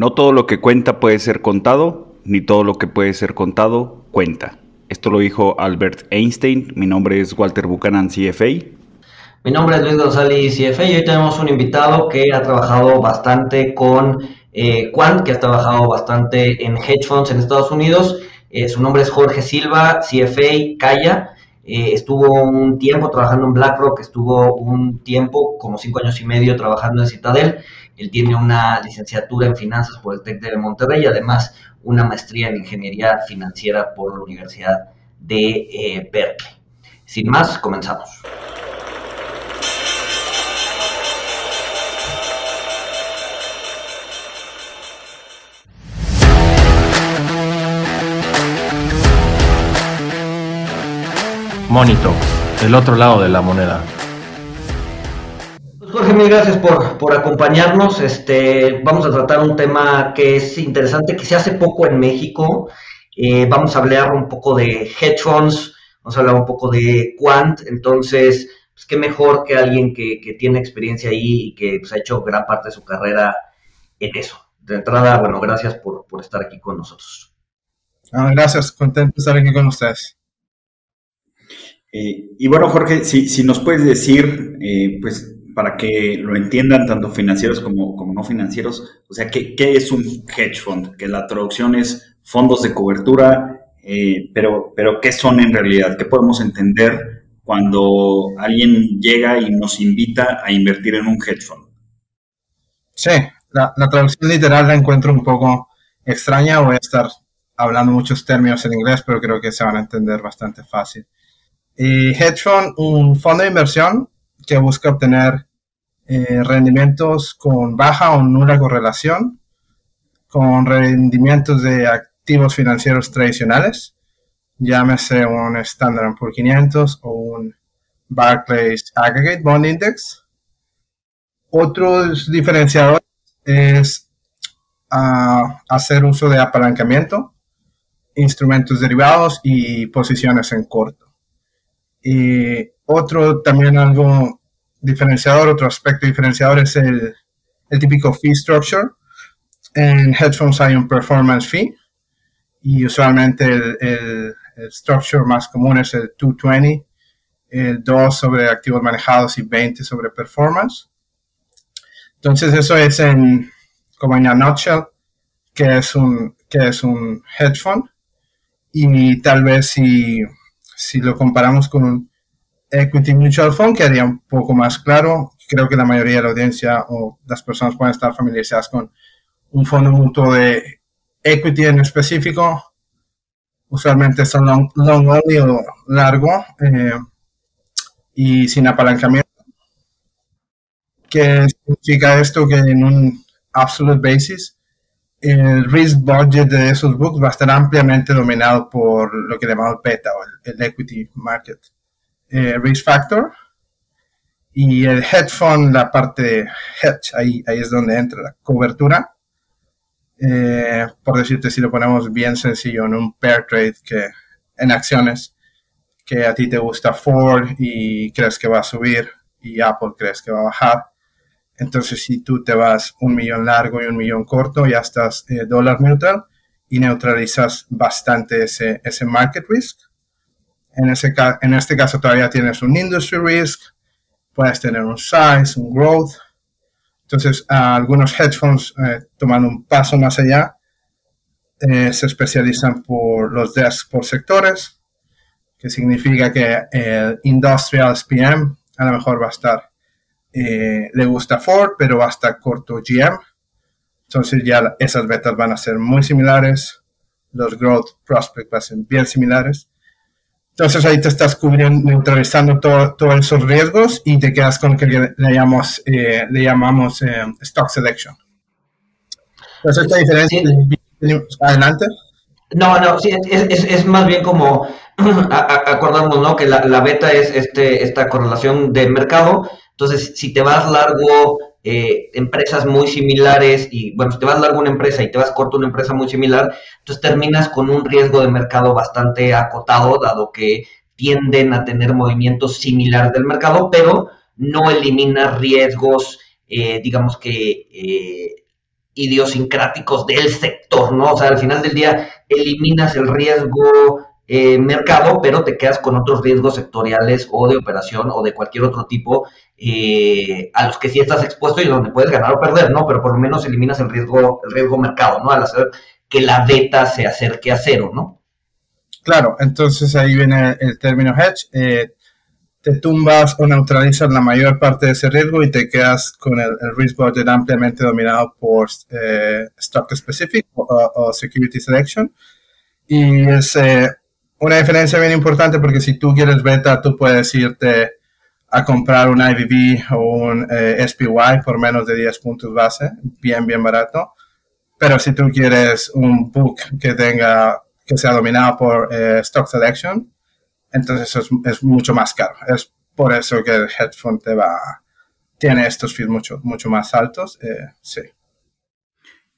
No todo lo que cuenta puede ser contado, ni todo lo que puede ser contado cuenta. Esto lo dijo Albert Einstein. Mi nombre es Walter Buchanan, CFA. Mi nombre es Luis González, CFA, hoy tenemos un invitado que ha trabajado bastante con eh, Quant, que ha trabajado bastante en hedge funds en Estados Unidos. Eh, su nombre es Jorge Silva, CFA, Calla. Eh, estuvo un tiempo trabajando en BlackRock, estuvo un tiempo, como cinco años y medio, trabajando en Citadel. Él tiene una licenciatura en finanzas por el TEC de Monterrey y además una maestría en ingeniería financiera por la Universidad de eh, Berkeley. Sin más, comenzamos. Monito, el otro lado de la moneda. Jorge, mil gracias por, acompañarnos. Este, vamos a tratar un tema que es interesante, que se hace poco en México. Eh, vamos a hablar un poco de hedge funds, vamos a hablar un poco de quant. Entonces, pues qué mejor que alguien que, tiene experiencia ahí y que pues, ha hecho gran parte de su carrera en eso. De entrada, bueno, gracias por, estar aquí con nosotros. Ah, gracias, contento de estar aquí con ustedes. Eh, y bueno, Jorge, si, si nos puedes decir, eh, pues para que lo entiendan tanto financieros como, como no financieros, o sea, ¿qué, ¿qué, es un hedge fund? Que la traducción es fondos de cobertura, eh, pero, pero ¿qué son en realidad? ¿Qué podemos entender cuando alguien llega y nos invita a invertir en un hedge fund? Sí, la, traducción literal la encuentro un poco extraña, voy a estar hablando muchos términos en inglés, pero creo que se van a entender bastante fácil. Hedge fund, un fondo de inversión que busca obtener eh, rendimientos con baja o nula correlación con rendimientos de activos financieros tradicionales, llámese un Standard Poor's 500 o un Barclays Aggregate Bond Index. Otros diferenciadores es ah, hacer uso de apalancamiento, instrumentos derivados y posiciones en corto. Y otro también algo diferenciador, otro aspecto diferenciador es el, el típico fee structure. En funds hay un performance fee y usualmente el, structure más común es el 220, el 2 sobre activos manejados y 20 sobre performance. Entonces eso es en, como en a nutshell, que es un, que es un fund. Y tal vez si si lo comparamos con un Equity Mutual Fund, que haría un poco más claro. Creo que la mayoría de la audiencia o las personas pueden estar familiarizadas con un fondo mutuo de equity en específico. Usualmente son long, only o largo eh, y sin apalancamiento. ¿Qué significa esto? Que en un absolute basis el risk budget de esos books va a estar ampliamente dominado por lo que llamamos beta o el, equity market eh, risk factor. Y el fund, la parte hedge, ahí, ahí es donde entra la cobertura. Eh, por decirte, si lo ponemos bien sencillo en un pair trade que en acciones, que a ti te gusta Ford y crees que va a subir y Apple crees que va a bajar, entonces, si tú te vas un millón largo y un millón corto, ya estás eh, dólar neutral y neutralizas bastante ese, ese market risk. En, ese, en este caso todavía tienes un industry risk, puedes tener un size, un growth. Entonces, algunos hedge funds eh, toman un paso más allá, eh, se especializan por los desks por sectores, que significa que el industrial SPM a lo mejor va a estar eh, le gusta Ford, pero va a estar corto GM. Entonces ya esas betas van a ser muy similares, los growth prospects van a ser bien similares. Entonces ahí te estás cubriendo, neutralizando todos esos riesgos y te quedas con lo que le, llamamos, eh, le llamamos eh, stock selection. Entonces esta diferencia, adelante. No, no, sí, es, es, más bien como acordamos, ¿no? Que la, la, beta es este, esta correlación de mercado entonces, si te vas largo, eh, empresas muy similares, y bueno, si te vas largo una empresa y te vas corto una empresa muy similar, entonces terminas con un riesgo de mercado bastante acotado, dado que tienden a tener movimientos similares del mercado, pero no elimina riesgos, eh, digamos que, eh, idiosincráticos del sector, ¿no? O sea, al final del día eliminas el riesgo mercado, pero te quedas con otros riesgos sectoriales o de operación o de cualquier otro tipo eh, a los que sí estás expuesto y donde puedes ganar o perder, ¿no? Pero por lo menos eliminas el riesgo, el riesgo mercado, ¿no? Al hacer que la beta se acerque a cero, ¿no? Claro, entonces ahí viene el término hedge. Eh, te tumbas o neutralizas la mayor parte de ese riesgo y te quedas con el, risk budget ampliamente dominado por stock specific o, security selection. Y es una diferencia bien importante porque si tú quieres beta, tú puedes irte a comprar un IVV o un eh, SPY por menos de 10 puntos base, bien, bien barato. Pero si tú quieres un book que tenga, que sea dominado por eh, Stock Selection, entonces es, mucho más caro. Es por eso que el hedge fund te va, tiene estos fees mucho, mucho más altos. Eh, sí.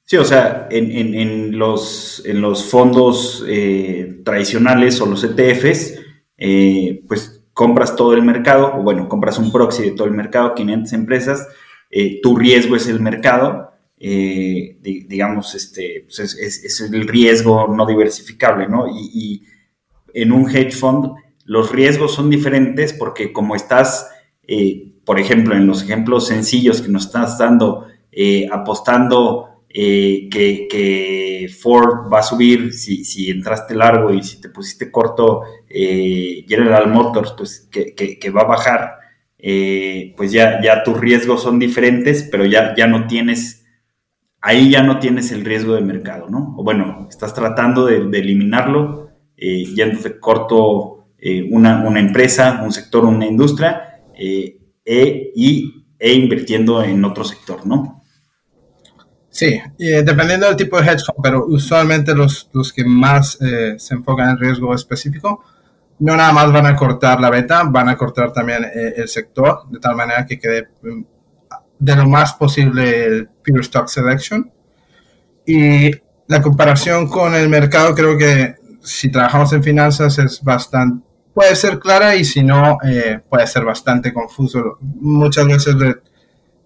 Sí, o sea, en, los, en los fondos eh, tradicionales o los ETFs, pues compras todo el mercado, o bueno, compras un proxy de todo el mercado, 500 empresas, eh, tu riesgo es el mercado, digamos, este, pues es, el riesgo no diversificable, ¿no? Y, y, en un hedge fund los riesgos son diferentes porque como estás, por ejemplo, en los ejemplos sencillos que nos estás dando, apostando eh, que, Ford va a subir si, entraste largo y si te pusiste corto eh, General Motors, pues que, va a bajar, eh, pues ya, ya tus riesgos son diferentes, pero ya, ya no tienes, ahí ya no tienes el riesgo de mercado, ¿no? O bueno, estás tratando de, eliminarlo, yéndote corto una, una, empresa, un sector, una industria, e, y, e invirtiendo en otro sector, ¿no? Sí, eh, dependiendo del tipo de hedge fund, pero usualmente los, los que más eh, se enfocan en riesgo específico, no nada más van a cortar la beta, van a cortar también eh, el sector, de tal manera que quede mm, de lo más posible el pure stock selection. Y la comparación con el mercado, creo que si trabajamos en finanzas es bastante, puede ser clara y si no, puede ser bastante confuso. Muchas veces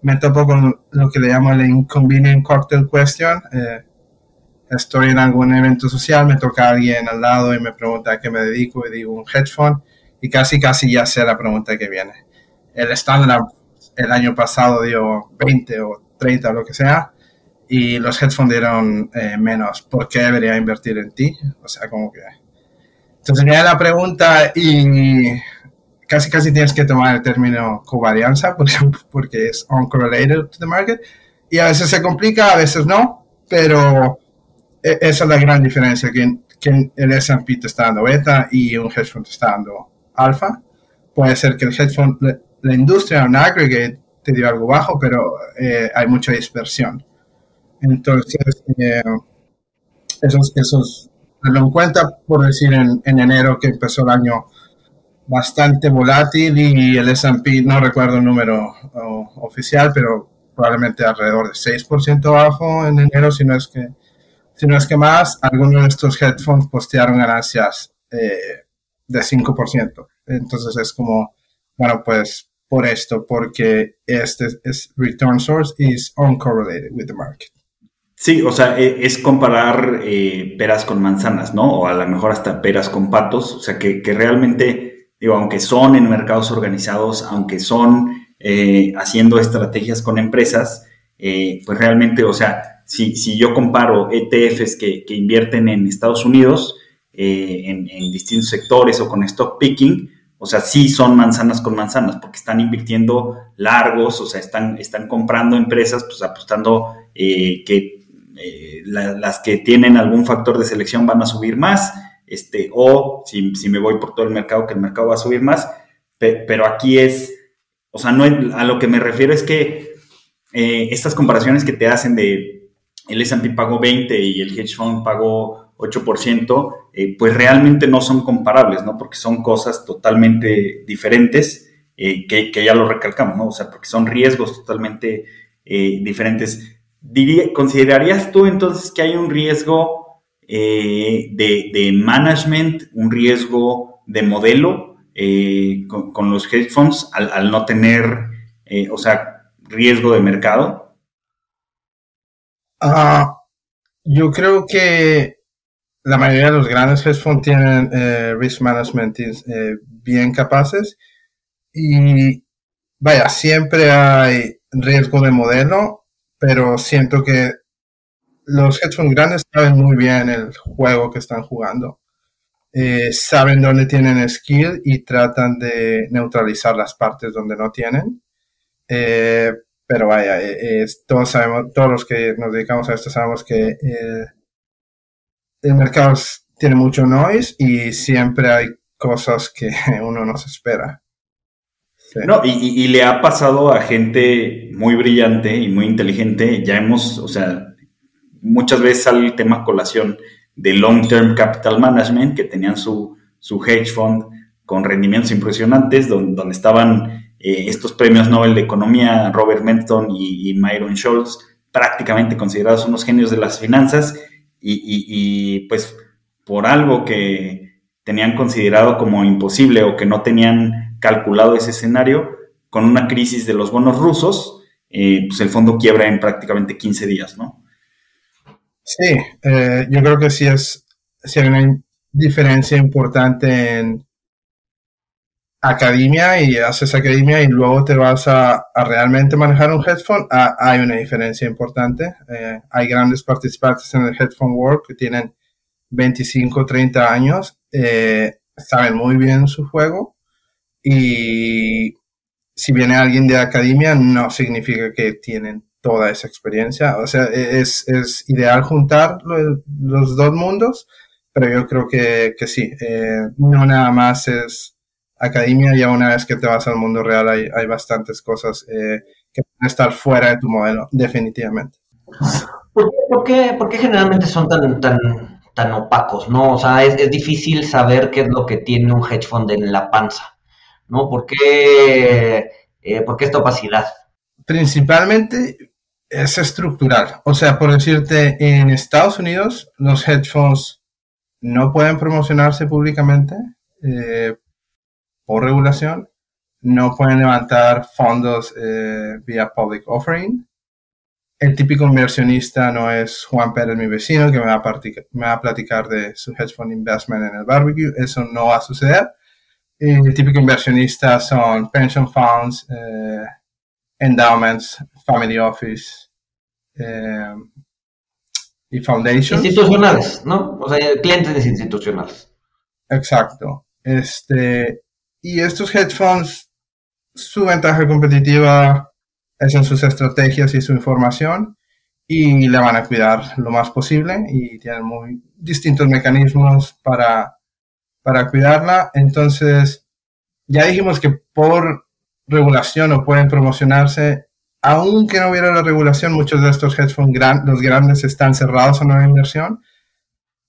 me topo con lo que le llamo el inconvenient cocktail question. Eh, estoy en algún evento social, me toca alguien al lado y me pregunta a qué me dedico y digo un hedge fund y casi casi ya sé la pregunta que viene. El estándar el año pasado dio 20 o 30 o lo que sea y los hedge funds dieron eh, menos. ¿Por qué debería invertir en ti? O sea, como que... Entonces viene la pregunta y casi casi tienes que tomar el término covarianza porque, porque es uncorrelated to the market y a veces se complica, a veces no, pero e, esa es la gran diferencia, que, que el S&P te está dando beta y un hedge fund está dando alfa. Puede ser que el hedge fund, la, industria en aggregate te dio algo bajo, pero eh, hay mucha dispersión. Entonces, eh, eso, eso es, en cuenta, por decir, en, en enero que empezó el año bastante volátil y el S&P, no recuerdo el número oficial, pero probablemente alrededor de 6% abajo en enero, si no es que, si no es que más. Algunos de estos funds postearon ganancias eh, de 5%. Entonces es como, bueno, pues por esto, porque este es return source is uncorrelated with the market. Sí, o sea, e, es comparar eh, peras con manzanas, ¿no? O a lo mejor hasta peras con patos, o sea, que, que realmente digo, aunque son en mercados organizados, aunque son eh, haciendo estrategias con empresas, eh, pues realmente, o sea, si, si yo comparo ETFs que, invierten en Estados Unidos, eh, en, distintos sectores o con stock picking, o sea, sí son manzanas con manzanas, porque están invirtiendo largos, o sea, están, están comprando empresas, pues apostando que las que tienen algún factor de selección van a subir más este, o si, me voy por todo el mercado, que el mercado va a subir más, pero aquí es, o sea, no a lo que me refiero es que eh, estas comparaciones que te hacen de el S&P pagó 20 y el hedge fund pagó 8%, eh, pues realmente no son comparables, ¿no? Porque son cosas totalmente diferentes, eh, que, que, ya lo recalcamos, ¿no? O sea, porque son riesgos totalmente diferentes. Diría, ¿Considerarías tú entonces que hay un riesgo eh, de, management, un riesgo de modelo eh, con, los hedge funds al, no tener, eh, o sea, riesgo de mercado? Ah, yo creo que la mayoría de los grandes hedge funds tienen risk management bien capaces y vaya, siempre hay riesgo de modelo, pero siento que los hedge grandes saben muy bien el juego que están jugando. Eh, saben dónde tienen skill y tratan de neutralizar las partes donde no tienen. pero vaya, todos sabemos, todos los que nos dedicamos a esto sabemos que el mercado tiene mucho noise y siempre hay cosas que uno no se espera. No, y, le ha pasado a gente muy brillante y muy inteligente. Ya hemos, o sea, muchas veces sale el tema colación de Long Term Capital Management, que tenían su, su hedge fund con rendimientos impresionantes, donde, estaban eh, estos premios Nobel de Economía, Robert Menton y, Myron Schultz, prácticamente considerados unos genios de las finanzas, y, pues por algo que tenían considerado como imposible o que no tenían calculado ese escenario, con una crisis de los bonos rusos, eh, pues el fondo quiebra en prácticamente 15 días, ¿no? Sí, eh, yo creo que sí es, sí hay una diferencia importante en academia y haces academia y luego te vas a, realmente manejar un headphone, ah, hay una diferencia importante. Eh, hay grandes participantes en el headphone world que tienen 25, 30 años, eh, saben muy bien su juego y si viene alguien de academia no significa que tienen toda esa experiencia. O sea, es, es ideal juntar los, dos mundos, pero yo creo que, que sí, eh, no nada más es academia, ya una vez que te vas al mundo real hay, hay bastantes cosas eh, que pueden estar fuera de tu modelo, definitivamente. ¿Por qué, por qué, generalmente son tan, tan, tan opacos? ¿no? O sea, es, es, difícil saber qué es lo que tiene un hedge fund en la panza. ¿no? ¿Por qué, eh, ¿por qué esta opacidad? Principalmente es estructural. O sea, por decirte, en Estados Unidos los hedge funds no pueden promocionarse públicamente eh, por regulación, no pueden levantar fondos eh, vía public offering. El típico inversionista no es Juan Pérez, mi vecino, que me va, a me platicar de su hedge fund investment en el barbecue. Eso no va a suceder. El típico inversionista son pension funds, eh, endowments, family office eh, y foundations. Institucionales, ¿no? O sea, clientes institucionales. Exacto. Este, y estos hedge funds, su ventaja competitiva es en sus estrategias y su información y le van a cuidar lo más posible y tienen muy distintos mecanismos para, para cuidarla. Entonces, ya dijimos que por regulación no pueden promocionarse. Aunque no hubiera la regulación, muchos de estos hedge funds, los grandes, están cerrados a nueva inversión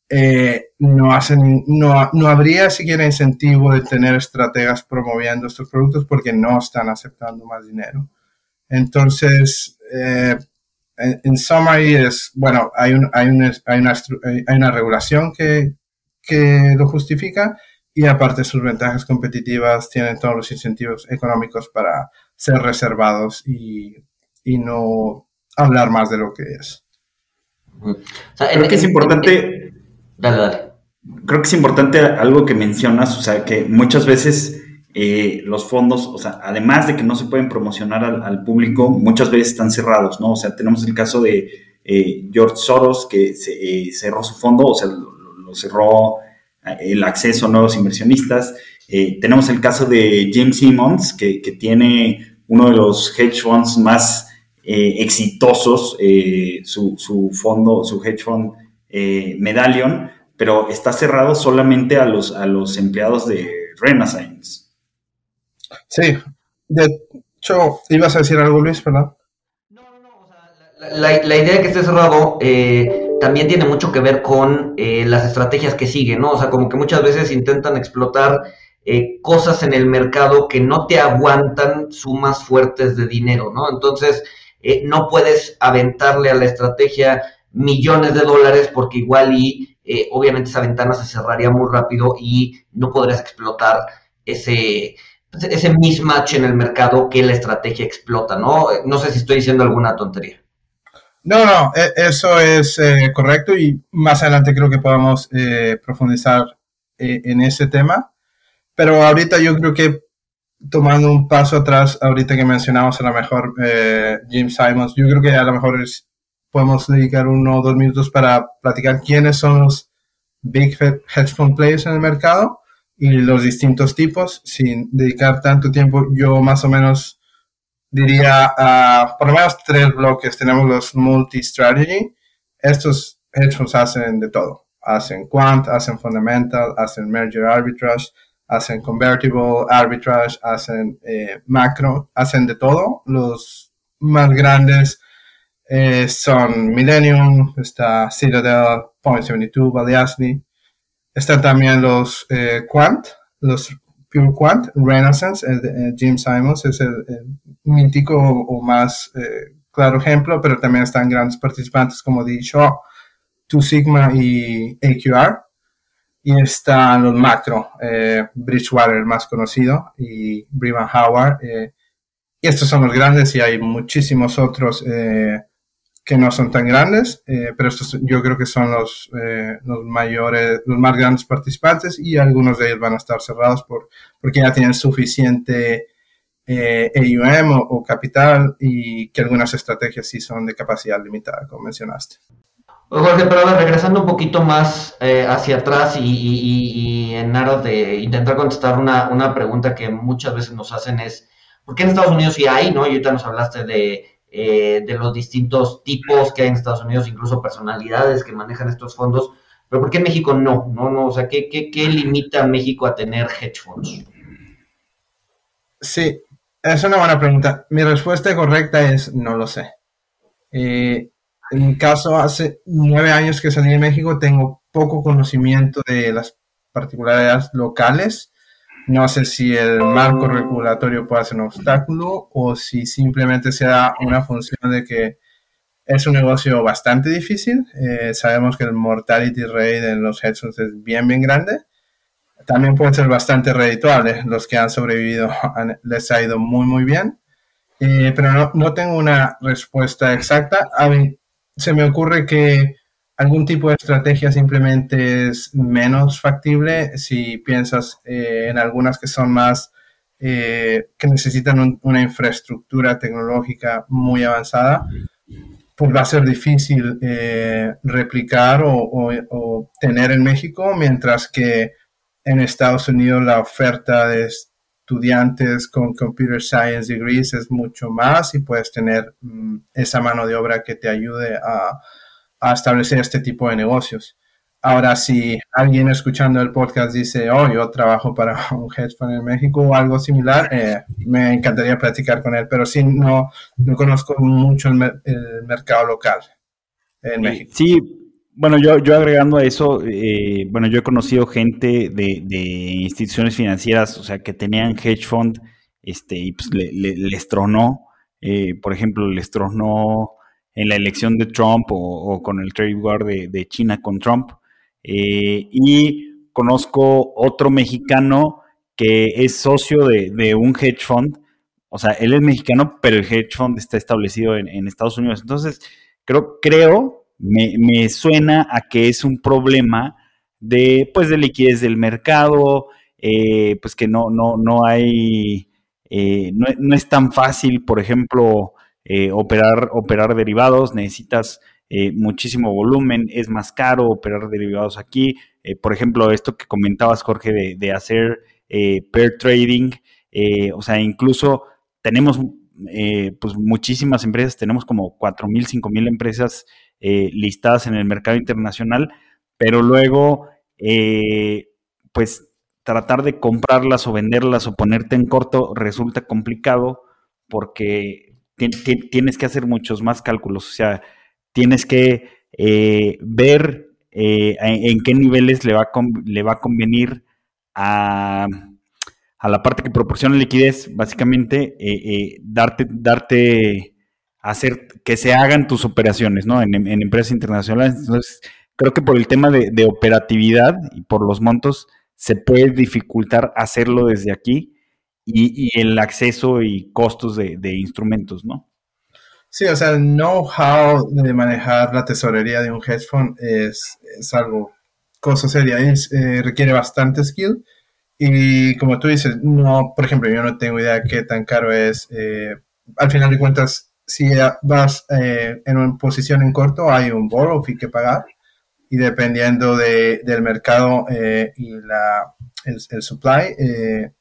eh, no, hacen, no, no habría siquiera incentivo de tener estrategas promoviendo estos productos porque no están aceptando más dinero. Entonces, eh, en, summary es, bueno, hay, un, hay, una, hay, una, hay una regulación que, que lo justifica y aparte sus ventajas competitivas tienen todos los incentivos económicos para ser reservados y, y no hablar más de lo que es. Creo que es importante Dale, dale. Creo que es importante algo que mencionas, o sea, que muchas veces eh, los fondos, o sea, además de que no se pueden promocionar al, público, muchas veces están cerrados, ¿no? O sea, tenemos el caso de eh, George Soros, que eh, cerró su fondo, o sea, lo, cerró el acceso a nuevos inversionistas. tenemos el caso de Jim Simmons, que, que, tiene uno de los hedge funds más exitosos, su, su, fondo, su hedge fund eh, Medallion, pero está cerrado solamente a los, a los empleados de Renaissance. Sí, de hecho, ibas a decir algo, Luis, ¿verdad? No, no, no, o sea, la, la, idea de que esté cerrado eh, también tiene mucho que ver con eh, las estrategias que siguen, ¿no? O sea, como que muchas veces intentan explotar eh, cosas en el mercado que no te aguantan sumas fuertes de dinero, ¿no? Entonces, no puedes aventarle a la estrategia millones de dólares porque igual y eh, obviamente esa ventana se cerraría muy rápido y no podrías explotar ese, ese mismatch en el mercado que la estrategia explota, ¿no? No sé si estoy diciendo alguna tontería. No, no, e, eso es eh, correcto y más adelante creo que podamos eh, profundizar eh, en ese tema. Pero ahorita yo creo que tomando un paso atrás, ahorita que mencionamos a lo mejor Jim Simons, yo creo que a lo mejor es, podemos dedicar uno o dos minutos para platicar quiénes son los big hedge fund players en el mercado y los distintos tipos, sin dedicar tanto tiempo. Yo más o menos diría, por lo menos tres bloques. Tenemos los multi-strategy. Estos hedge funds hacen de todo. Hacen quant, hacen fundamental, hacen merger arbitrage, hacen convertible arbitrage, hacen eh, macro, hacen de todo. Los más grandes eh, son Millennium, está Citadel, Point72, Baliasny. Están también los eh, Quant, los Pure Quant, Renaissance, el Jim Simons es el, mítico o, más eh, claro ejemplo, pero también están grandes participantes como D. Two Sigma y AQR. Y están los macro, eh, Bridgewater, el más conocido, y Brevan Howard. Eh, y estos son los grandes y hay muchísimos otros que no son tan grandes, eh, pero estos yo creo que son los, eh, los mayores, los más grandes participantes y algunos de ellos van a estar cerrados por, porque ya tienen suficiente eh, AUM o, capital y que algunas estrategias sí son de capacidad limitada, como mencionaste. Jorge, pero regresando un poquito más hacia atrás y, en aras de intentar contestar una, pregunta que muchas veces nos hacen es, ¿por qué en Estados Unidos sí hay, no? Y ahorita nos hablaste de eh, de los distintos tipos que hay en Estados Unidos, incluso personalidades que manejan estos fondos, pero ¿por qué México no? No, no, o sea, ¿qué, limita a México a tener hedge funds? Sí, es una buena pregunta. Mi respuesta correcta es no lo sé. Eh, en mi caso, hace nueve años que salí de México, tengo poco conocimiento de las particularidades locales no sé si el marco regulatorio puede ser un obstáculo o si simplemente sea una función de que es un negocio bastante difícil. Eh, sabemos que el mortality rate en los hedge funds es bien, bien grande. También puede ser bastante redituable. Los que han sobrevivido les ha ido muy, muy bien. Eh, pero no, no, tengo una respuesta exacta. A mí se me ocurre que algún tipo de estrategia simplemente es menos factible si piensas eh, en algunas que son más, eh, que necesitan una infraestructura tecnológica muy avanzada, pues va a ser difícil eh, replicar o, tener en México, mientras que en Estados Unidos la oferta de estudiantes con computer science degrees es mucho más y puedes tener mm, esa mano de obra que te ayude a a establecer este tipo de negocios. Ahora, si alguien escuchando el podcast dice, oh, yo trabajo para un hedge fund en México o algo similar, eh, me encantaría platicar con él, pero sí, no, no conozco mucho el, mercado local en México. Sí, bueno, yo, yo agregando a eso, eh, bueno, yo he conocido gente de, instituciones financieras, o sea, que tenían hedge fund, este, y pues les tronó, eh, por ejemplo, les tronó en la elección de Trump o, con el trade war de, China con Trump. Eh, y conozco otro mexicano que es socio de, un hedge fund. O sea, él es mexicano, pero el hedge fund está establecido en, Estados Unidos. Entonces, creo, creo me, suena a que es un problema de, pues, de liquidez del mercado, eh, pues que no, no, no hay, eh, no, no, es tan fácil, por ejemplo, eh, operar, operar derivados, necesitas muchísimo volumen, es más caro operar derivados aquí. Por ejemplo, esto que comentabas, Jorge, de, hacer pair trading, o sea, incluso tenemos pues muchísimas empresas, tenemos como 4.000, 5.000 empresas listadas en el mercado internacional, pero luego, pues tratar de comprarlas o venderlas o ponerte en corto resulta complicado porque tienes que hacer muchos más cálculos, o sea, tienes que eh, ver eh, en, qué niveles le va a, le va a convenir a, la parte que proporciona liquidez, básicamente, eh, darte, darte, hacer que se hagan tus operaciones, ¿no? En, empresas internacionales. Entonces, creo que por el tema de, operatividad y por los montos, se puede dificultar hacerlo desde aquí y, el acceso y costos de, instrumentos, ¿no? Sí, o sea, el know-how de manejar la tesorería de un hedge fund es, es algo, cosa seria, es, eh, requiere bastante skill. Y como tú dices, no, por ejemplo, yo no tengo idea qué tan caro es. Eh, al final de cuentas, si vas eh, en una posición en corto, hay un borrow fee que pagar. Y dependiendo de, del mercado y la, el, el supply,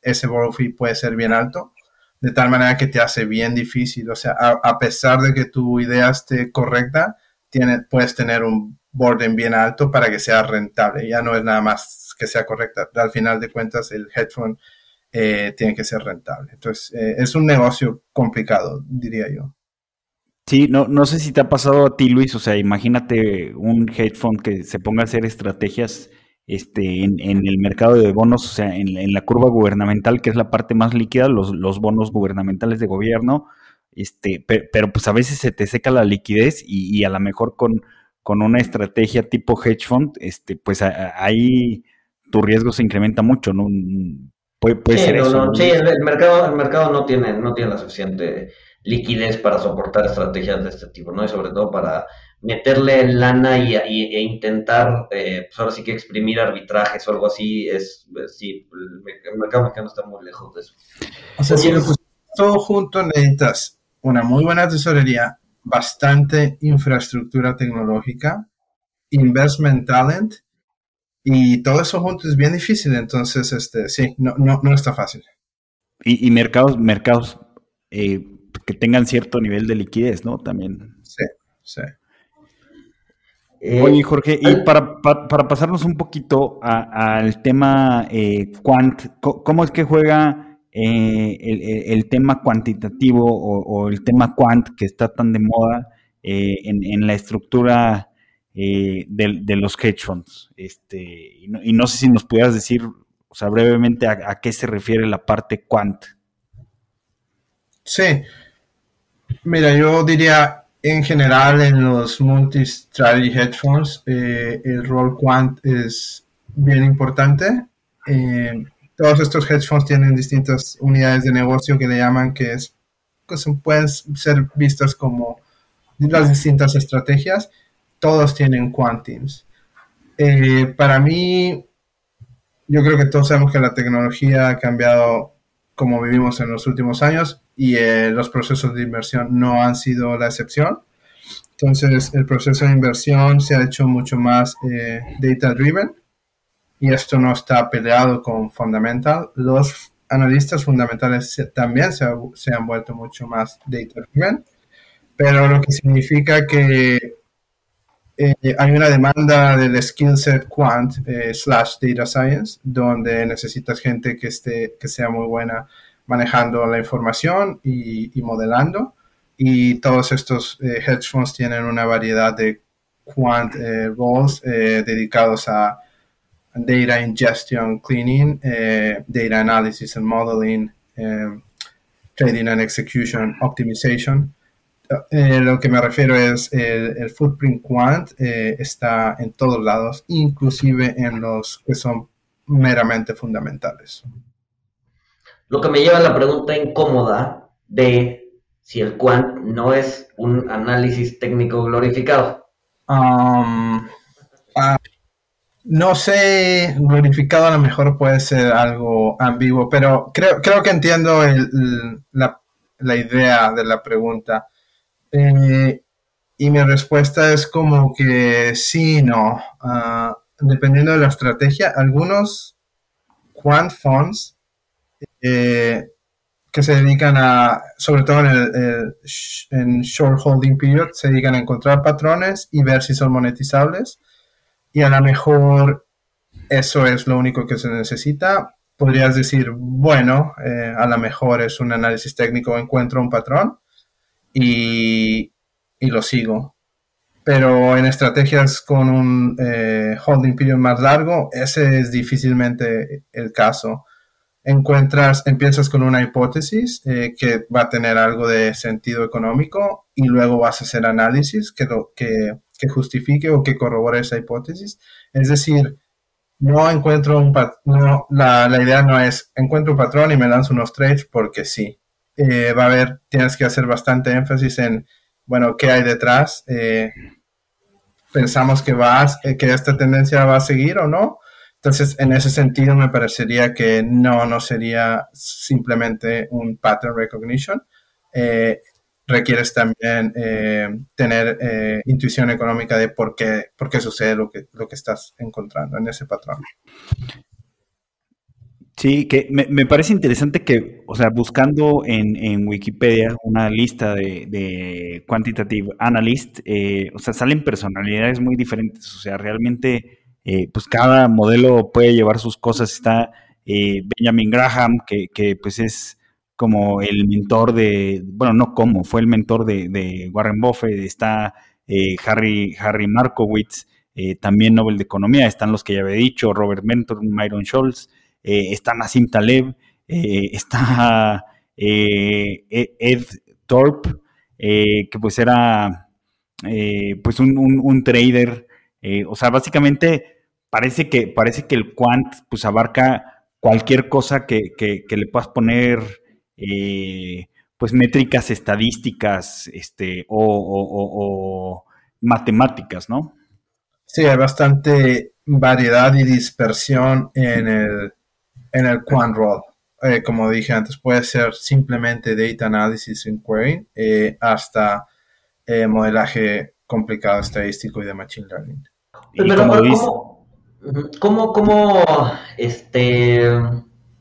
ese borrow fee puede ser bien alto de tal manera que te hace bien difícil. O sea, a, pesar de que tu idea esté correcta, tiene, puedes tener un borden bien alto para que sea rentable. Ya no es nada más que sea correcta. Al final de cuentas, el hedge fund eh, tiene que ser rentable. Entonces, eh, es un negocio complicado, diría yo. Sí, no, no sé si te ha pasado a ti, Luis. O sea, imagínate un hedge fund que se ponga a hacer estrategias este, en, el mercado de bonos, o sea, en, la curva gubernamental, que es la parte más líquida, los, los bonos gubernamentales de gobierno, este, pero, pues a veces se te seca la liquidez y, a lo mejor con, con una estrategia tipo hedge fund, este, pues ahí tu riesgo se incrementa mucho, ¿no? Puede, puede ser eso. sí, el, mercado, el mercado no tiene, no tiene la suficiente liquidez para soportar estrategias de este tipo, ¿no? Y sobre todo para meterle lana y, e intentar, eh, pues ahora sí que exprimir arbitrajes o algo así, es, sí, el mercado mexicano está muy lejos de eso. O sea, si lo todo junto necesitas una muy buena tesorería, bastante infraestructura tecnológica, investment talent, y todo eso junto es bien difícil, entonces, este, sí, no, no, no está fácil. Y, mercados, mercados eh, que tengan cierto nivel de liquidez, ¿no? También. Sí, sí. Eh, Oye, Jorge, y para, para, pasarnos un poquito al tema eh, quant, ¿cómo es que juega eh, el, tema cuantitativo o, el tema quant que está tan de moda en, la estructura de, los hedge funds? Este, y, no, sé si nos pudieras decir, o sea, brevemente a, qué se refiere la parte quant. Sí. Mira, yo diría en general en los multi-strategy funds eh, el rol quant es bien importante. Eh, todos estos funds tienen distintas unidades de negocio que le llaman que es pues, pueden ser vistas como las distintas estrategias. Todos tienen quant teams. Eh, para mí, yo creo que todos sabemos que la tecnología ha cambiado como vivimos en los últimos años y eh, los procesos de inversión no han sido la excepción. Entonces, el proceso de inversión se ha hecho mucho más eh, data driven y esto no está peleado con fundamental. Los analistas fundamentales también se, se, han vuelto mucho más data driven, pero lo que significa que eh, hay una demanda del skill set quant slash data science, donde necesitas gente que, esté, que sea muy buena manejando la información y, modelando. Y todos estos eh, hedge funds tienen una variedad de quant eh, roles eh, dedicados a data ingestion, cleaning, data analysis and modeling, trading and execution, optimization. Lo que me refiero es el, el footprint quant está en todos lados, inclusive en los que son meramente fundamentales. Lo que me lleva a la pregunta incómoda de si el quant no es un análisis técnico glorificado. Um, ah, no sé, glorificado a lo mejor puede ser algo ambiguo, pero creo, creo que entiendo la, idea de la pregunta. Eh, y mi respuesta es como que sí, no. Ah, dependiendo de la estrategia, algunos quant funds eh, que se dedican a, sobre todo en, el, short holding period, se dedican a encontrar patrones y ver si son monetizables. Y a lo mejor eso es lo único que se necesita. Podrías decir, bueno, eh, a lo mejor es un análisis técnico, encuentro un patrón y, y lo sigo. Pero en estrategias con un eh, holding period más largo, ese es difícilmente el caso encuentras, empiezas con una hipótesis eh, que va a tener algo de sentido económico y luego vas a hacer análisis que, lo, que, justifique o que corrobore esa hipótesis. Es decir, no encuentro un patrón, la, la, idea no es encuentro un patrón y me lanzo unos trades porque sí. Eh, va a haber, tienes que hacer bastante énfasis en bueno, ¿qué hay detrás? Eh, ¿Pensamos que, va que esta tendencia va a seguir o no? Entonces, en ese sentido, me parecería que no, no sería simplemente un pattern recognition. Eh, requieres también eh, tener eh, intuición económica de por qué, por qué sucede lo que, lo que estás encontrando en ese patrón. Sí, que me, parece interesante que, o sea, buscando en, Wikipedia una lista de, quantitative analyst, eh, o sea, salen personalidades muy diferentes, o sea, realmente, pues cada modelo puede llevar sus cosas. Está Benjamin Graham, que, que pues es como el mentor de, bueno, no como, fue el mentor de, Warren Buffett, está eh, Harry, Harry Markowitz, eh, también Nobel de Economía, están los que ya había dicho, Robert Mentor, Myron Scholz, eh, está Nassim Taleb, está e-, Ed Thorpe, que pues era pues un, trader, o sea, básicamente parece que, parece que el quant pues abarca cualquier cosa que, que le puedas poner eh, pues métricas estadísticas este, o, matemáticas, ¿no? Sí, hay bastante variedad y dispersión en el, en el quant roll. Eh, como dije antes, puede ser simplemente data analysis en query eh, hasta modelaje complicado estadístico y de machine learning. Pero, ¿cómo, cómo, este,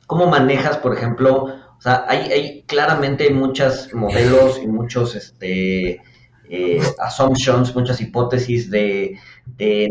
¿cómo manejas, por ejemplo, o sea, hay, hay claramente muchos modelos y muchos este, eh, assumptions, muchas hipótesis de,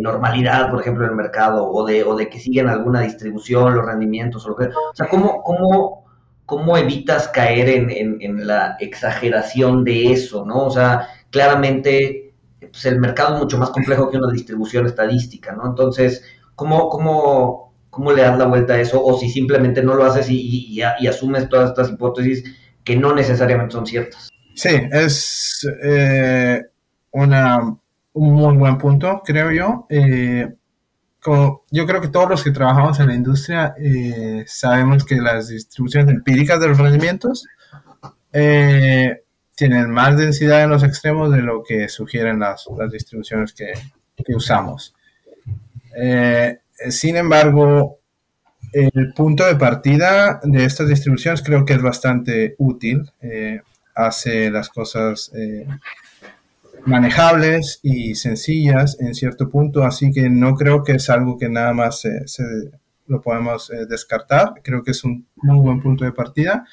normalidad, por ejemplo, en el mercado, o de, o de que siguen alguna distribución, los rendimientos, o lo que O sea, ¿cómo, cómo, cómo evitas caer en, la exageración de eso, no? O sea, claramente pues, el mercado es mucho más complejo que una distribución estadística, ¿no? Entonces, ¿cómo, cómo, cómo le das la vuelta a eso, o si simplemente no lo haces y, asumes todas estas hipótesis que no necesariamente son ciertas. Sí, es eh, una, un muy buen punto, creo yo. Eh, yo creo que todos los que trabajamos en la industria eh, sabemos que las distribuciones empíricas de los rendimientos tienen más densidad en los extremos de lo que sugieren las, las distribuciones que, que usamos. Sin embargo, el punto de partida de estas distribuciones creo que es bastante útil. Eh, hace las cosas eh, manejables y sencillas en cierto punto, así que no creo que es algo que nada más se, lo podemos eh, descartar. Creo que es un muy buen punto de partida.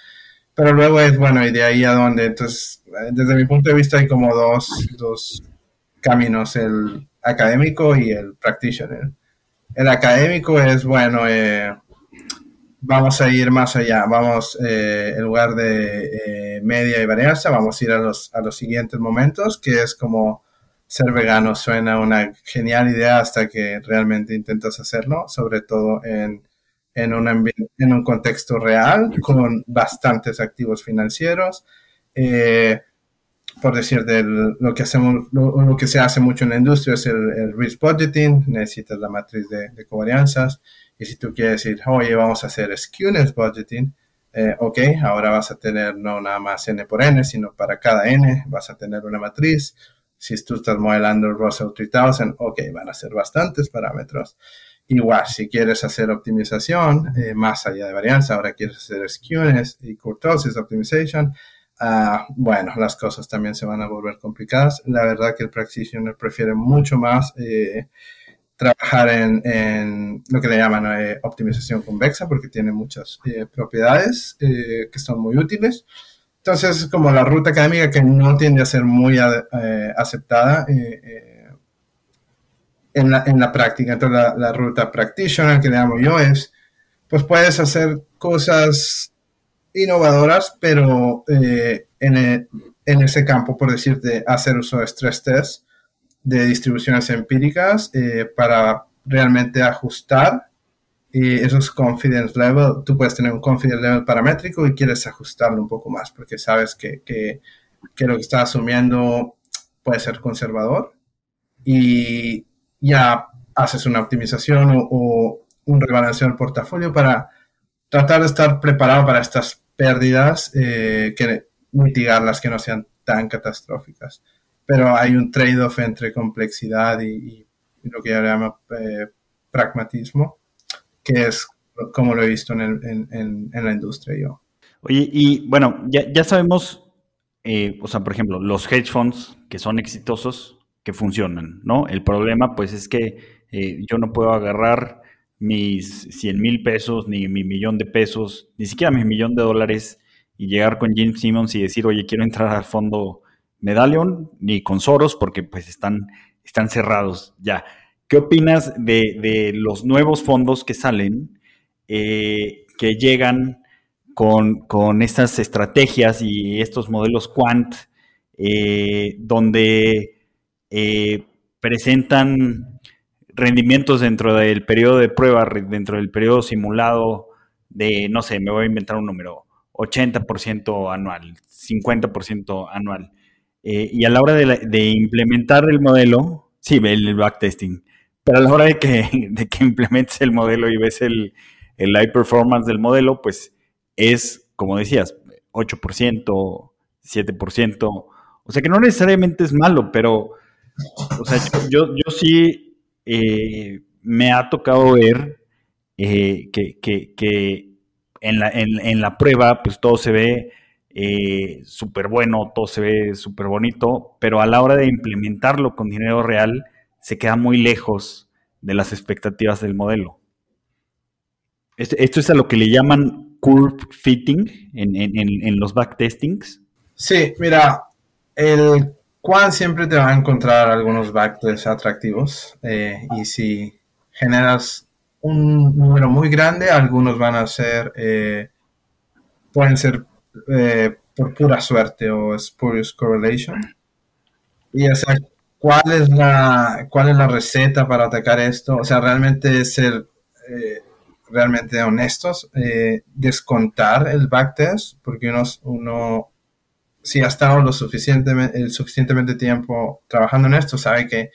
Pero luego es, bueno, y de ahí a dónde. Entonces, desde mi punto de vista hay como dos, dos caminos, el académico y el practitioner el académico es, bueno, eh, vamos a ir más allá, vamos, eh, en lugar de eh, media y varianza, vamos a ir a los, a los siguientes momentos, que es como ser vegano suena una genial idea hasta que realmente intentas hacerlo, sobre todo en, en, un, en un contexto real, con bastantes activos financieros. Eh, por decir, de lo que hacemos, lo, que se hace mucho en la industria es el, risk budgeting, necesitas la matriz de, de, covarianzas, y si tú quieres decir, oye, vamos a hacer skewness budgeting, eh, ok, ahora vas a tener no nada más n por n, sino para cada n vas a tener una matriz. Si tú estás modelando el Russell 3000, ok, van a ser bastantes parámetros. Igual, si quieres hacer optimización eh, más allá de varianza, ahora quieres hacer skewness y kurtosis optimization, Ah, bueno, las cosas también se van a volver complicadas. La verdad que el practitioner prefiere mucho más eh, trabajar en, lo que le llaman eh, optimización convexa porque tiene muchas eh, propiedades que son muy útiles. Entonces, como la ruta académica que no tiende a ser muy aceptada en la, en, la, práctica. Entonces, la, la ruta practitioner que le llamo yo es, pues puedes hacer cosas innovadoras, pero eh, en, en, ese campo, por decirte, hacer uso de stress test de distribuciones empíricas eh, para realmente ajustar y esos confidence level, tú puedes tener un confidence level paramétrico y quieres ajustarlo un poco más porque sabes que, que, que lo que estás asumiendo puede ser conservador y ya haces una optimización o, o un rebalanceo del portafolio para tratar de estar preparado para estas pérdidas, eh, que mitigarlas que no sean tan catastróficas. Pero hay un trade-off entre complejidad y, lo que yo llamo eh, pragmatismo, que es como lo he visto en, la industria yo. Oye, y bueno, ya, sabemos, eh, o sea, por ejemplo, los hedge funds que son exitosos, que funcionan, ¿no? El problema, pues, es que eh, yo no puedo agarrar mis 100 mil pesos, ni mi millón de pesos, ni siquiera mi millón de dólares y llegar con Jim Simmons y decir, oye, quiero entrar al fondo Medallion, ni con Soros, porque pues están, están cerrados ya. ¿Qué opinas de, los nuevos fondos que salen, eh, que llegan con, estas estrategias y estos modelos quant, eh, donde eh, presentan rendimientos dentro del periodo de prueba, dentro del periodo simulado de, no sé, me voy a inventar un número, 80% anual, 50% anual. Eh, y a la hora de, implementar el modelo, sí, el backtesting, pero a la hora de que, de que implementes el modelo y ves el, el high performance del modelo, pues es, como decías, 8%, 7%. O sea que no necesariamente es malo, pero o sea, yo, yo sí eh, me ha tocado ver eh, que, que, en, la, en, la, prueba pues todo se ve eh, súper bueno, todo se ve súper bonito, pero a la hora de implementarlo con dinero real se queda muy lejos de las expectativas del modelo. Esto es a lo que le llaman curve fitting en, en, en los backtestings. Sí, mira, el Quant siempre te va a encontrar algunos backtests atractivos eh, y si generas un número muy grande, algunos van a ser, eh, pueden ser eh, por pura suerte o spurious correlation. Y o sea, ¿cuál es la, cuál es la receta para atacar esto? O sea, realmente ser realmente honestos, descontar el backtest, porque uno, uno si ha estado lo suficientemente, el suficientemente tiempo trabajando en esto, sabe que,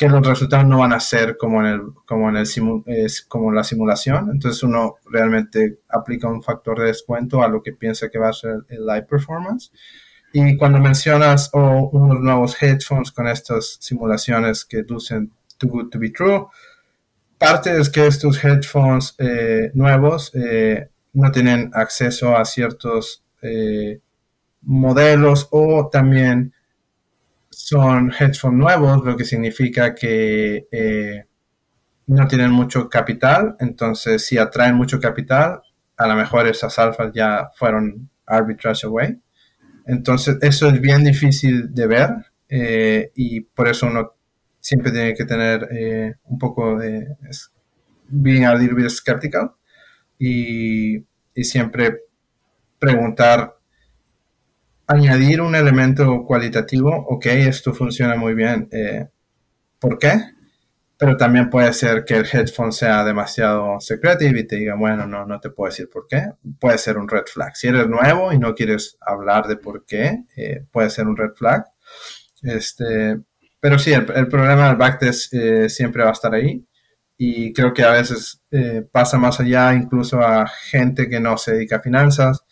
que los resultados no van a ser como en, el, como en el como la simulación. Entonces uno realmente aplica un factor de descuento a lo que piensa que va a ser el live performance. Y cuando mencionas unos nuevos headphones con estas simulaciones que lucen too good to be true, parte es que estos headphones eh, nuevos eh, no tienen acceso a ciertos eh, modelos o también son hedge nuevos, lo que significa que eh, no tienen mucho capital, entonces si atraen mucho capital, a lo mejor esas alfas ya fueron arbitrage away. Entonces eso es bien difícil de ver eh, y por eso uno siempre tiene que tener eh, un poco de being a little bit skeptical y, y siempre preguntar añadir un elemento cualitativo, ok, esto funciona muy bien. Eh, ¿Por qué? Pero también puede ser que el headphone sea demasiado secretive y te diga, bueno, no, no te puedo decir por qué. Puede ser un red flag. Si eres nuevo y no quieres hablar de por qué, eh, puede ser un red flag. Este, pero sí, el, problema del backtest eh, siempre va a estar ahí. Y creo que a veces pasa más allá incluso a gente que no se dedica a finanzas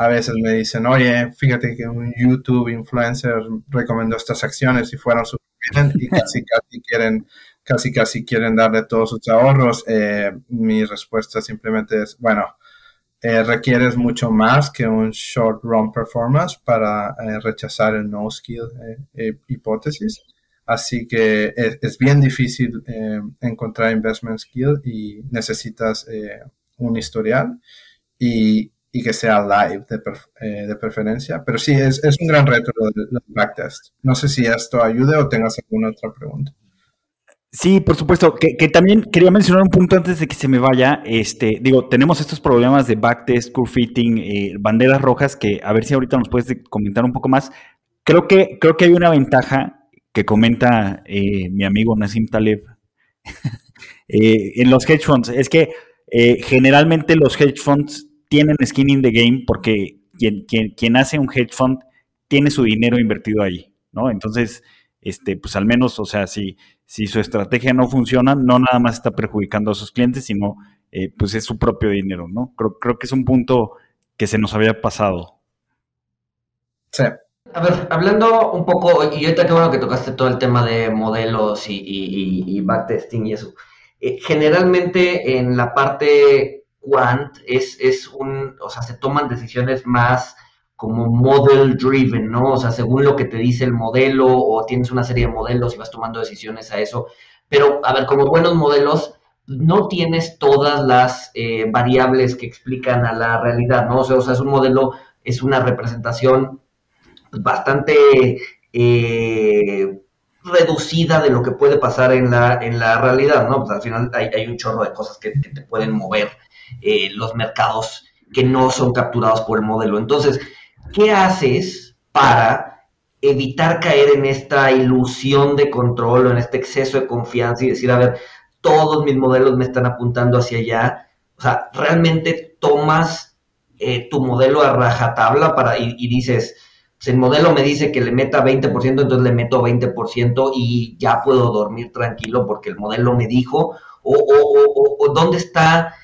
a veces me dicen, oye, fíjate que un YouTube influencer recomendó estas acciones y fueron súper bien y casi casi quieren, casi casi quieren darle todos sus ahorros. Eh, mi respuesta simplemente es, bueno, eh, requieres mucho más que un short run performance para eh, rechazar el no skill hipótesis. Así que es, es bien difícil encontrar investment skill y necesitas un historial. Y, y que sea live de, eh, de preferencia. Pero sí, es, es, un gran reto el backtest. No sé si esto ayude o tengas alguna otra pregunta. Sí, por supuesto. Que, que, también quería mencionar un punto antes de que se me vaya. Este, digo, tenemos estos problemas de backtest, curve fitting, eh, banderas rojas, que a ver si ahorita nos puedes comentar un poco más. Creo que, creo que hay una ventaja que comenta eh, mi amigo Nassim Taleb en los hedge funds. Es que generalmente los hedge funds tienen skin in the game porque quien, quien, quien hace un hedge fund tiene su dinero invertido ahí, ¿no? Entonces, este, pues al menos, o sea, si, si su estrategia no funciona, no nada más está perjudicando a sus clientes, sino eh, pues es su propio dinero, ¿no? Creo, creo que es un punto que se nos había pasado. Sí. A ver, hablando un poco, y ahorita qué bueno que tocaste todo el tema de modelos y, y, y backtesting y eso. Eh, generalmente en la parte quant es, es un, o sea, se toman decisiones más como model driven, ¿no? O sea, según lo que te dice el modelo o tienes una serie de modelos y vas tomando decisiones a eso. Pero, a ver, como buenos modelos, no tienes todas las eh, variables que explican a la realidad, ¿no? O sea, o sea, es un modelo, es una representación bastante eh, reducida de lo que puede pasar en la, en la realidad, ¿no? Pues al final hay, hay un chorro de cosas que, te pueden mover eh, los mercados que no son capturados por el modelo. Entonces, ¿qué haces para evitar caer en esta ilusión de control o en este exceso de confianza y decir, a ver, todos mis modelos me están apuntando hacia allá? O sea, realmente tomas eh, tu modelo a rajatabla para, y dices, si el modelo me dice que le meta 20%, entonces le meto 20% y ya puedo dormir tranquilo porque el modelo me dijo, o, o, o, dónde está,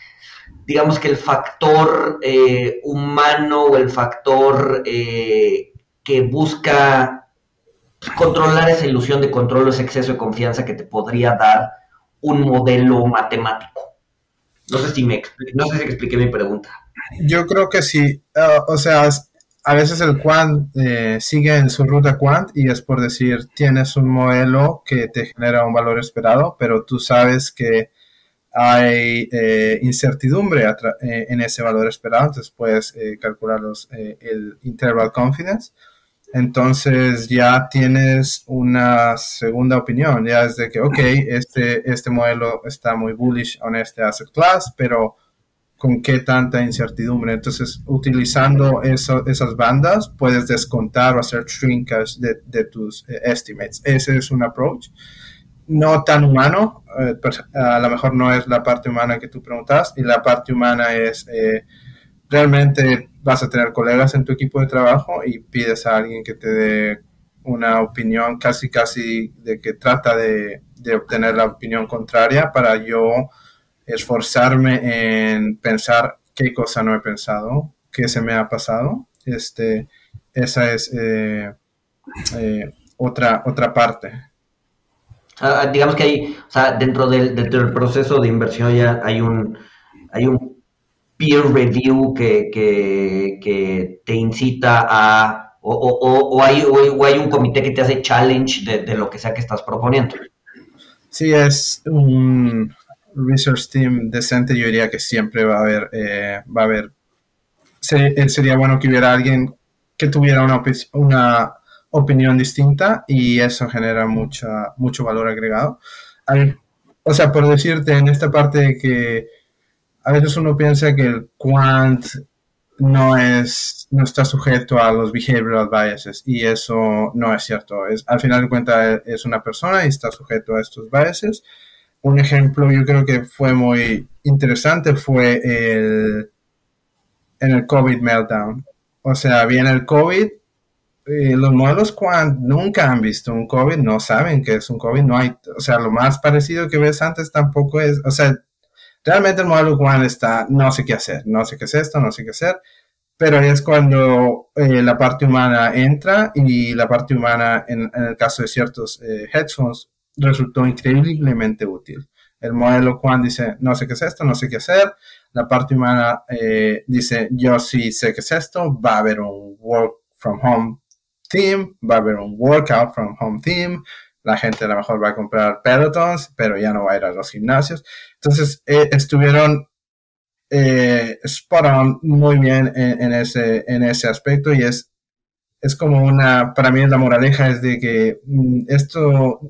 digamos que el factor eh, humano o el factor eh, que busca controlar esa ilusión de control o ese exceso de confianza que te podría dar un modelo matemático. No sé si me no sé si expliqué mi pregunta. Yo creo que sí. Ah, o sea, a veces el quant eh, sigue en su ruta quant y es por decir, tienes un modelo que te genera un valor esperado, pero tú sabes que hay eh, incertidumbre eh, en ese valor esperado, entonces puedes calcular el interval confidence. Entonces ya tienes una segunda opinión, ya es de que, ok, este, este modelo está muy bullish en este asset class, pero con qué tanta incertidumbre. Entonces, utilizando esas bandas, puedes descontar o hacer shrinkage de, tus eh, estimates. Ese es un approach. No tan humano, eh, pues, a lo mejor no es la parte humana que tú preguntas, y la parte humana es eh, realmente vas a tener colegas en tu equipo de trabajo y pides a alguien que te dé una opinión casi casi de que trata de, de obtener la opinión contraria para yo esforzarme en pensar qué cosa no he pensado, qué se me ha pasado. Este, esa es eh, otra, otra parte. Digamos que hay, o sea, dentro del, proceso de inversión ya hay un, hay un peer review que, que, te incita a, o, o, o, hay, o, hay, un comité que te hace challenge de, de lo que sea que estás proponiendo. Sí, es un, research team decente, yo diría que siempre va a haber, eh, va a haber, eh, sería bueno que hubiera alguien que tuviera una, una opinión distinta y eso genera mucha, mucho valor agregado. o sea, por decirte en esta parte de que a veces uno piensa que el quant no es no está sujeto a los behavioral biases y eso no es cierto. Es, al final de cuentas es una persona y está sujeto a estos biases un ejemplo yo creo que fue muy interesante fue el, en el COVID meltdown. O sea, viene el COVID, los modelos cuando nunca han visto un COVID, no saben que es un COVID, no hay, o sea, lo más parecido que ves antes tampoco es, o sea, realmente el modelo Quant está, no sé qué hacer, no sé qué es esto, no sé qué hacer, pero es cuando eh, la parte humana entra y la parte humana, en, el caso de ciertos eh, funds, resultó increíblemente útil. El modelo Juan dice, no sé qué es esto, no sé qué hacer. La parte humana eh, dice, yo sí sé qué es esto. Va a haber un work from home team, va a haber un workout from home team. La gente a lo mejor va a comprar pelotons, pero ya no va a ir a los gimnasios. Entonces, eh, estuvieron eh, spot on muy bien en, ese, en ese aspecto y es, es como una, para mí la moraleja es de que mm, esto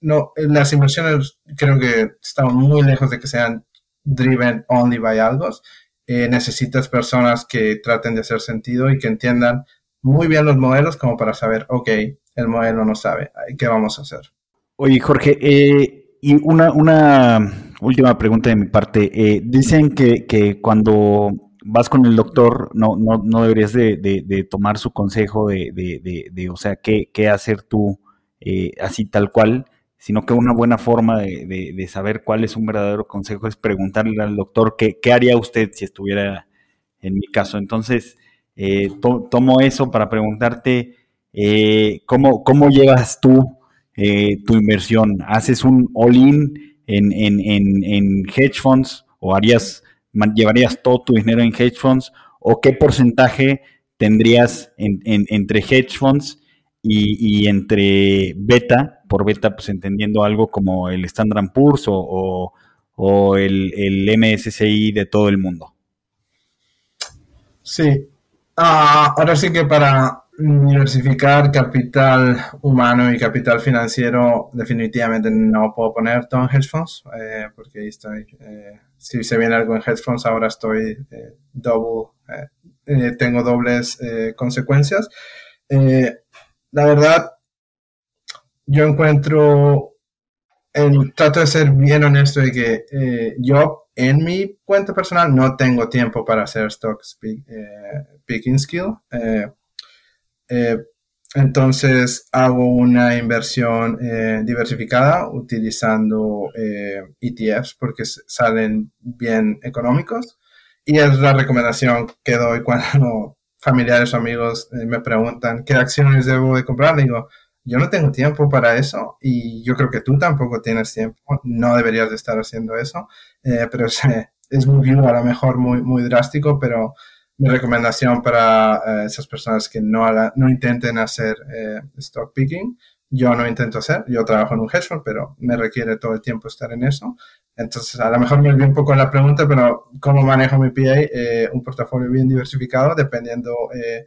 no, las inversiones creo que están muy lejos de que sean driven only by algo. Eh, necesitas personas que traten de hacer sentido y que entiendan muy bien los modelos como para saber, ok, el modelo no sabe, ¿qué vamos a hacer? Oye, Jorge, eh, y una, una última pregunta de mi parte. Eh, dicen que, que, cuando vas con el doctor no, no, no deberías de, de, tomar su consejo de, de, o sea, qué, qué hacer tú así tal cual sino que una buena forma de, saber cuál es un verdadero consejo es preguntarle al doctor qué, haría usted si estuviera en mi caso. Entonces, eh, tomo eso para preguntarte eh, ¿cómo, ¿cómo, llevas tú eh, tu inversión? ¿Haces un all-in en, en, en, hedge funds o harías, llevarías todo tu dinero en hedge funds? ¿O qué porcentaje tendrías entre hedge funds y, entre beta? Por beta, pues entendiendo algo como el Standard Poor's o, o, el, el MSCI de todo el mundo. Sí, Ah, ahora sí que para diversificar capital humano y capital financiero, definitivamente no puedo poner todo en hedge funds, eh, porque ahí estoy, eh, si se viene algo en hedge funds, ahora estoy eh, double, tengo dobles consecuencias. la verdad, yo encuentro, trato de ser bien honesto de que yo en mi cuenta personal no tengo tiempo para hacer stocks picking skill. Eh, eh, entonces hago una inversión eh, diversificada utilizando ETFs e porque salen bien económicos. Y es la recomendación que doy cuando familiares o amigos me preguntan qué acciones debo de comprar. Digo, yo no tengo tiempo para eso y yo creo que tú tampoco tienes tiempo. No deberías de estar haciendo eso. pero es, es muy, a lo mejor muy, muy drástico, pero mi recomendación para eh, esas personas que no, no intenten hacer eh, stock picking. Yo no intento hacer, yo trabajo en un hedge fund, pero me requiere todo el tiempo estar en eso. Entonces, a lo mejor me olvidé un poco la pregunta, pero ¿cómo manejo mi PA? Eh, un portafolio bien diversificado, dependiendo, y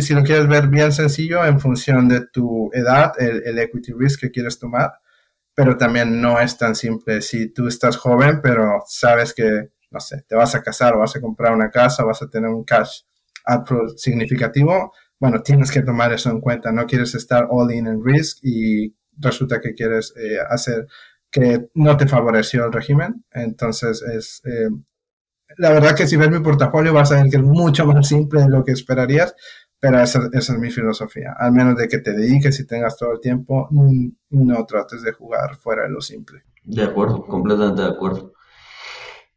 si lo quieres ver bien sencillo, en función de tu edad, el, el equity risk que quieres tomar, pero también no es tan simple. Si tú estás joven, pero sabes que no sé, te vas a casar o vas a comprar una casa, vas a tener un cash significativo, bueno, tienes que tomar eso en cuenta. No quieres estar all in en risk y resulta que quieres eh, hacer que no te favoreció el régimen. Entonces, es eh, la verdad que si ves mi portafolio vas a ver que es mucho más simple de lo que esperarías, pero esa, esa es mi filosofía. Al menos de que te dediques y tengas todo el tiempo, no trates de jugar fuera de lo simple. De acuerdo, completamente de acuerdo.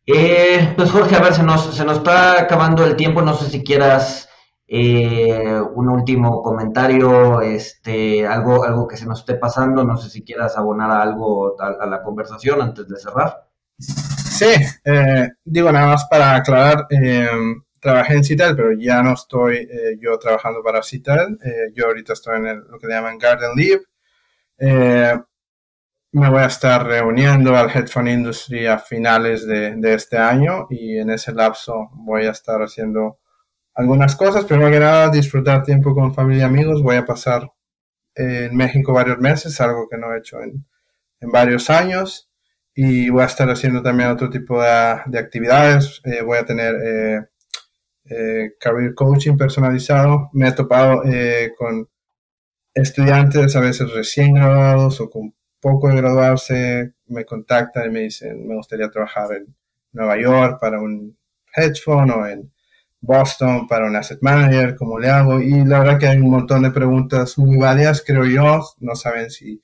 Eh, pues Jorge, a ver, se nos, se nos está acabando el tiempo, no sé si quieras eh, un último comentario, este, algo, algo que se nos esté pasando, no sé si quieras abonar algo a, la conversación antes de cerrar. Sí, eh, digo nada más para aclarar, trabajé en Citel, pero ya no estoy yo trabajando para Citel, yo ahorita estoy en lo que llaman Garden Leave me voy a estar reuniendo al Headphone Industry a finales de, este año y en ese lapso voy a estar haciendo algunas cosas. Primero que nada, disfrutar tiempo con familia y amigos. Voy a pasar en México varios meses, algo que no he hecho en, varios años. Y voy a estar haciendo también otro tipo de, actividades. Eh, voy a tener eh, eh, career coaching personalizado. Me he topado con estudiantes a veces recién graduados o con poco de graduarse me contactan y me dicen, me gustaría trabajar en Nueva York para un hedge fund o en Boston para un asset manager, ¿cómo le hago? Y la verdad que hay un montón de preguntas muy válidas, creo yo. No saben si,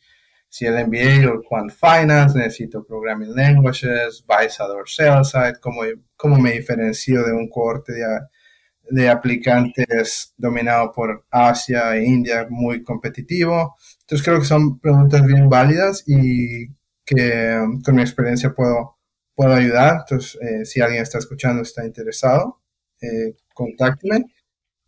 si el MBA o Quant Finance, necesito Programming Languages, Buy Side or Sell Side, ¿cómo, cómo me diferencio de un corte de, de aplicantes dominado por Asia e India muy competitivo. Entonces creo que son preguntas bien válidas y que um, con mi experiencia puedo, puedo ayudar. Entonces, eh, si alguien está escuchando, está interesado, eh, contácteme.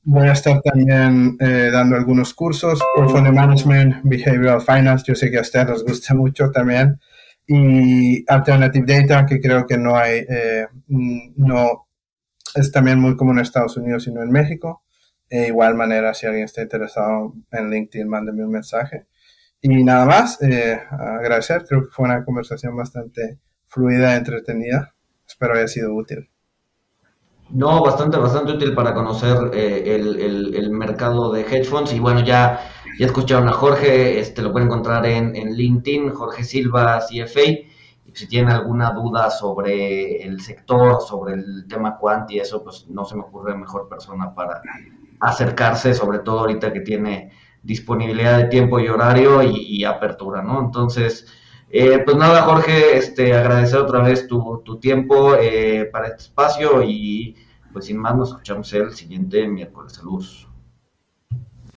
Voy a estar también eh, dando algunos cursos, Portfolio Management, Behavioral Finance, yo sé que a ustedes les gusta mucho también, y Alternative Data, que creo que no hay, eh, no es también muy común en Estados Unidos, sino en México. De igual manera, si alguien está interesado en LinkedIn, mándeme un mensaje. Y nada más, eh, agradecer, creo que fue una conversación bastante fluida, entretenida. Espero haya sido útil. No, bastante, bastante útil para conocer eh, el, mercado de hedge funds. Y bueno, ya, ya escucharon a Jorge, este lo pueden encontrar en, en LinkedIn, Jorge Silva, CFA. Y si tienen alguna duda sobre el sector, sobre el tema quant y eso, pues no se me ocurre mejor persona para acercarse, sobre todo ahorita que tiene disponibilidad de tiempo y horario y, apertura, ¿no? Entonces, eh, pues nada, Jorge, este, agradecer otra vez tu, tu tiempo eh, para este espacio y pues sin más, nos escuchamos el siguiente miércoles. Saludos.